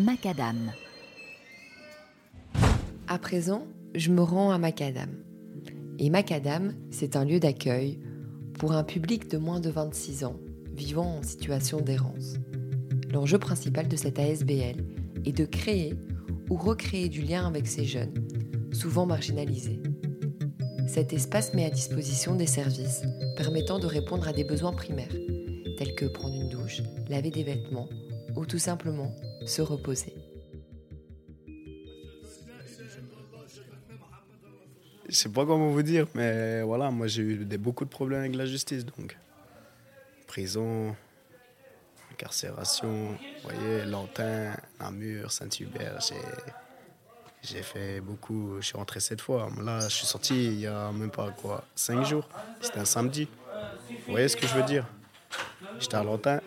Macadam. À présent, je me rends à Macadam. Et Macadam, c'est un lieu d'accueil pour un public de moins de 26 ans vivant en situation d'errance. L'enjeu principal de cette ASBL est de créer ou recréer du lien avec ces jeunes, souvent marginalisés. Cet espace met à disposition des services permettant de répondre à des besoins primaires, tels que prendre une douche, laver des vêtements ou tout simplement se reposer. Je sais pas comment vous dire, mais voilà, moi j'ai eu beaucoup de problèmes avec la justice, donc prison, incarcération, vous voyez, Lantin, Namur, Saint-Hubert, j'ai fait beaucoup, je suis rentré cette fois. Là, je suis sorti il y a même pas quoi, cinq jours. C'était un samedi. Vous voyez ce que je veux dire? J'étais à Lantin.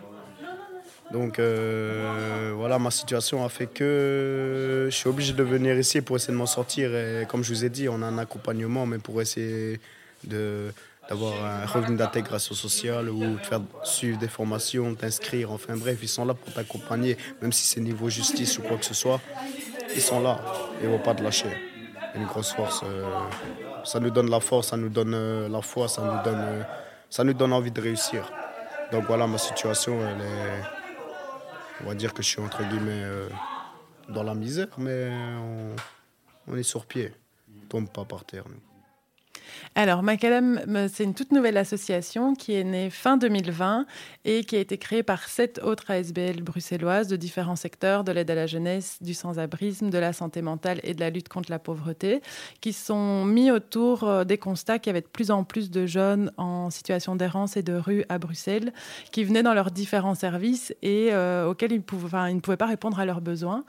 Donc euh, voilà, ma situation a fait que je suis obligé de venir ici pour essayer de m'en sortir. Et comme je vous ai dit, on a un accompagnement, mais pour essayer d'avoir un revenu d'intégration sociale ou de faire suivre des formations, t'inscrire, enfin bref, ils sont là pour t'accompagner, même si c'est niveau justice ou quoi que ce soit, ils sont là, ils ne vont pas te lâcher. Une grosse force, euh, ça nous donne la force, ça nous donne euh, la foi, ça nous donne, ça nous donne envie de réussir. Donc voilà, ma situation, elle est on va dire que je suis entre guillemets euh, dans la misère, mais on, est sur pied. On tombe pas par terre. Alors, Macadam, c'est une toute nouvelle association qui est née fin 2020 et qui a été créée par sept autres ASBL bruxelloises de différents secteurs, de l'aide à la jeunesse, du sans-abrisme, de la santé mentale et de la lutte contre la pauvreté, qui sont mis autour euh, des constats qu'il y avait de plus en plus de jeunes en situation d'errance et de rue à Bruxelles, qui venaient dans leurs différents services et euh, auxquels ils, ne pouvaient pas répondre à leurs besoins.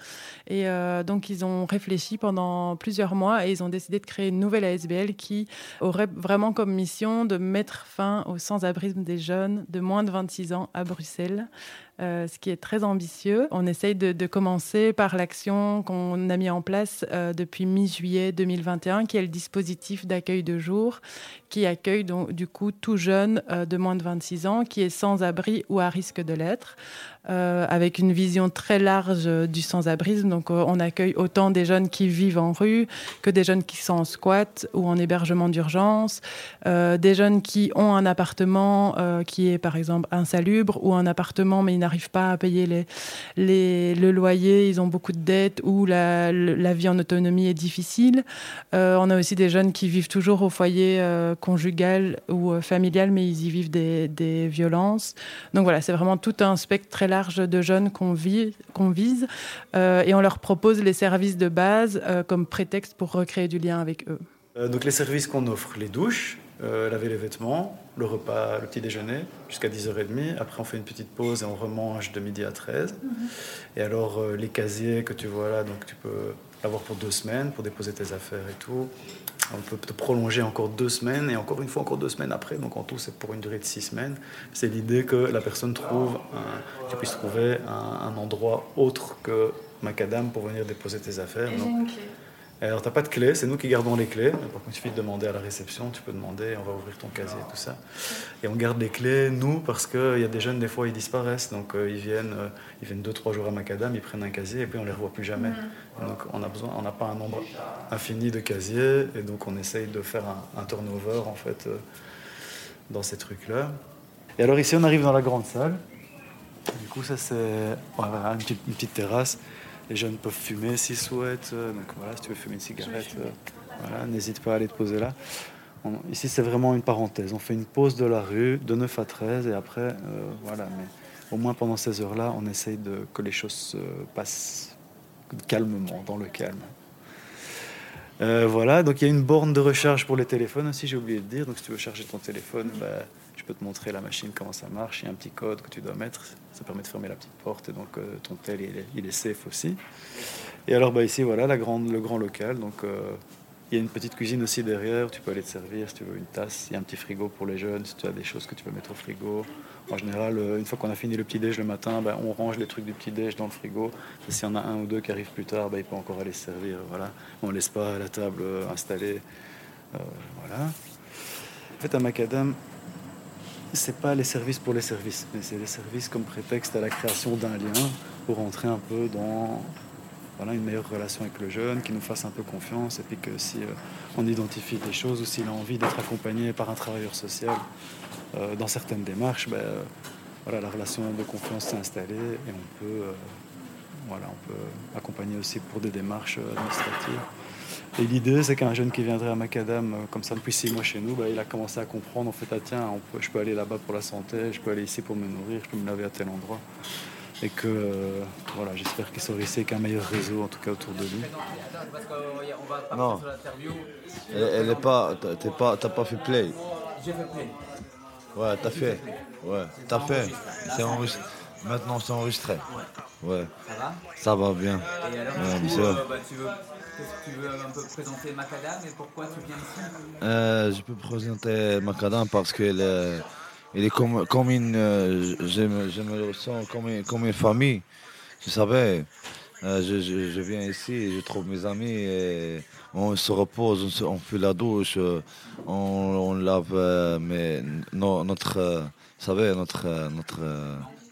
Et euh, donc, ils ont réfléchi pendant plusieurs mois et ils ont décidé de créer une nouvelle ASBL qui aurait vraiment comme mission de mettre fin au sans-abrisme des jeunes de moins de 26 ans à Bruxelles. Euh, ce qui est très ambitieux. On essaye de, commencer par l'action qu'on a mis en place euh, depuis mi-juillet 2021, qui est le dispositif d'accueil de jour, qui accueille donc, du coup tout jeune euh, de moins de 26 ans qui est sans abri ou à risque de l'être. Avec une vision très large du sans-abrisme. Donc, on accueille autant des jeunes qui vivent en rue que des jeunes qui sont en squat ou en hébergement d'urgence, euh, des jeunes qui ont un appartement qui est par exemple insalubre ou un appartement mais ils n'arrivent pas à payer les, le loyer, ils ont beaucoup de dettes ou la, vie en autonomie est difficile. on a aussi des jeunes qui vivent toujours au foyer conjugal ou familial mais ils y vivent des, violences. Donc voilà, c'est vraiment tout un spectre très large de jeunes qu'on vise euh, et on leur propose les services de base euh, comme prétexte pour recréer du lien avec eux. Euh, donc les services qu'on offre, les douches, laver les vêtements, le repas, le petit déjeuner jusqu'à 10h30. Après, on fait une petite pause et on remange de midi à 13. Mhm. Et alors, les casiers que tu vois là, donc tu peux l'avoir pour deux semaines pour déposer tes affaires et tout. On peut te prolonger encore deux semaines et encore une fois encore deux semaines après. Donc en tout, c'est pour une durée de six semaines. C'est l'idée que la personne trouve, puisses trouver un, endroit autre que Macadam pour venir déposer tes affaires. Alors, tu n'as pas de clé, c'est nous qui gardons les clés. Par contre, il suffit de demander à la réception, tu peux demander, on va ouvrir ton casier et tout ça. Et on garde les clés, nous, parce qu'il y a des jeunes, des fois, ils disparaissent. Donc, euh, ils viennent euh, ils viennent deux, trois jours à Macadam, ils prennent un casier et puis on ne les revoit plus jamais. Mm. Donc, on n'a besoin, on n'a pas un nombre infini de casiers et donc on essaye de faire un, turnover, en fait, euh, dans ces trucs-là. Et alors, ici, on arrive dans la grande salle. Du coup, ça, c'est une petite terrasse. Les jeunes peuvent fumer s'ils souhaitent. Euh, donc voilà, si tu veux fumer une cigarette, euh, voilà, n'hésite pas à aller te poser là. ici, c'est vraiment une parenthèse. On fait une pause de la rue de 9 à 13 et après, euh, voilà. Mais au moins pendant ces heures-là, on essaye de, que les choses se passent calmement, dans le calme. voilà, donc il y a une borne de recharge pour les téléphones aussi, j'ai oublié de dire. Donc si tu veux charger ton téléphone, bah, je peux te montrer la machine, comment ça marche. Il y a un petit code que tu dois mettre. Ça permet de fermer la petite porte. Et donc, euh, ton tel, il est, safe aussi. Et alors, bah, ici, voilà, la grande, le grand local. Donc, euh, il y a une petite cuisine aussi derrière. Tu peux aller te servir si tu veux une tasse. Il y a un petit frigo pour les jeunes si tu as des choses que tu peux mettre au frigo. En général, euh, une fois qu'on a fini le petit-déj le matin, bah, on range les trucs du petit-déj dans le frigo. S'il y en a un ou deux qui arrivent plus tard, bah, il peut encore aller se servir. Voilà. On ne laisse pas la table installée. voilà. En fait, à Macadam, c'est pas les services pour les services, mais c'est les services comme prétexte à la création d'un lien pour entrer un peu dans voilà, une meilleure relation avec le jeune, qui nous fasse un peu confiance, et puis que si euh, on identifie des choses ou s'il a envie d'être accompagné par un travailleur social euh, dans certaines démarches, ben, euh, voilà, la relation de confiance s'est installée et on peut, voilà, on peut accompagner aussi pour des démarches administratives. Et l'idée, c'est qu'un jeune qui viendrait à Macadam, comme ça depuis six mois chez nous, ben, il a commencé à comprendre, en fait, ah, tiens, je peux aller là-bas pour la santé, je peux aller ici pour me nourrir, je peux me laver à tel endroit et que euh, voilà, j'espère qu'il sera ici avec un meilleur réseau en tout cas autour de lui. Non, elle, est pas, t'es pas, t'as pas fait play. J'ai fait play. Ouais, t'as fait, ouais, t'as fait. C'est enregistré. Maintenant c'est enregistré. Ouais. Ça va Ça va bien. Et alors, ouais, coup, euh, bah, tu veux tu veux un peu présenter Macadam et pourquoi tu viens ici euh, Je peux présenter Macadam parce qu'elle est il est comme, comme une. Euh, je, me, ressens comme une, comme une famille. Tu savais, euh, je, je, viens ici, je trouve mes amis, et on se repose, on, fait la douche, on, on lave euh, mais, notre, savez, notre, notre,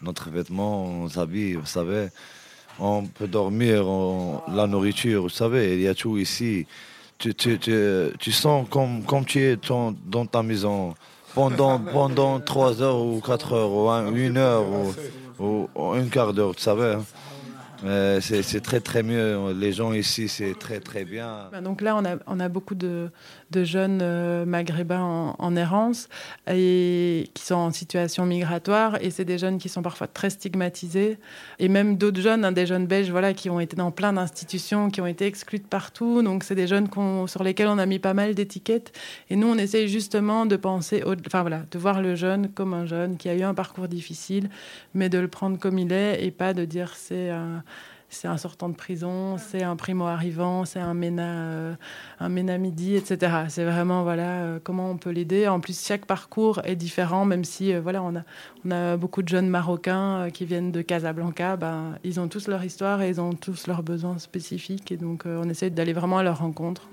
notre vêtement, on s'habille, vous savez. On peut dormir, la nourriture, vous savez, il y a tout ici. Tu, sens comme, comme tu es dans ta maison pendant, pendant 3 heures ou 4 heures ou 1 heure ou, ou, un quart d'heure, tu savais. Hein. Euh, c'est très très mieux. Les gens ici, c'est très très bien. Bah, donc là, on a, on a beaucoup de, de jeunes euh, maghrébins en, errance et qui sont en situation migratoire. Et c'est des jeunes qui sont parfois très stigmatisés. Et même d'autres jeunes, hein, des jeunes belges, voilà, qui ont été dans plein d'institutions, qui ont été exclus de partout. Donc c'est des jeunes sur lesquels on a mis pas mal d'étiquettes. Et nous, on essaye justement de penser, enfin voilà, de voir le jeune comme un jeune qui a eu un parcours difficile, mais de le prendre comme il est et pas de dire c'est un c'est un sortant de prison, c'est un primo-arrivant, c'est un MENA, euh, un MENA midi, etc. C'est vraiment voilà euh, comment on peut l'aider. En plus, chaque parcours est différent, même si euh, voilà on a, on a beaucoup de jeunes Marocains qui viennent de Casablanca. Ben, ils ont tous leur histoire et ils ont tous leurs besoins spécifiques. Et donc, on essaie d'aller vraiment à leur rencontre.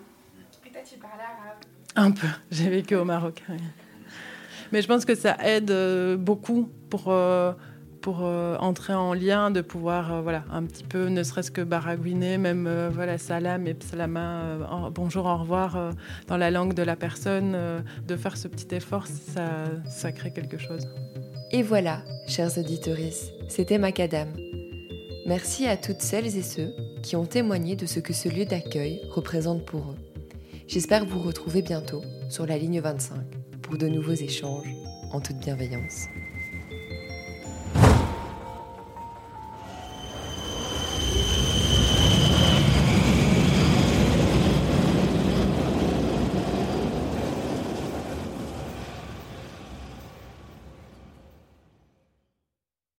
Et toi, tu arabe Un peu. J'ai vécu au Maroc. Mais je pense que ça aide beaucoup pour pour euh, entrer en lien, de pouvoir, euh, voilà, un petit peu, ne serait-ce que baragouiner, même, euh, voilà, salam et salama, bonjour, au revoir, dans la langue de la personne, de faire ce petit effort, ça, ça crée quelque chose. Et voilà, chers auditeurs, c'était Macadam. Merci à toutes celles et ceux qui ont témoigné de ce que ce lieu d'accueil représente pour eux. J'espère vous retrouver bientôt sur la ligne 25 pour de nouveaux échanges en toute bienveillance.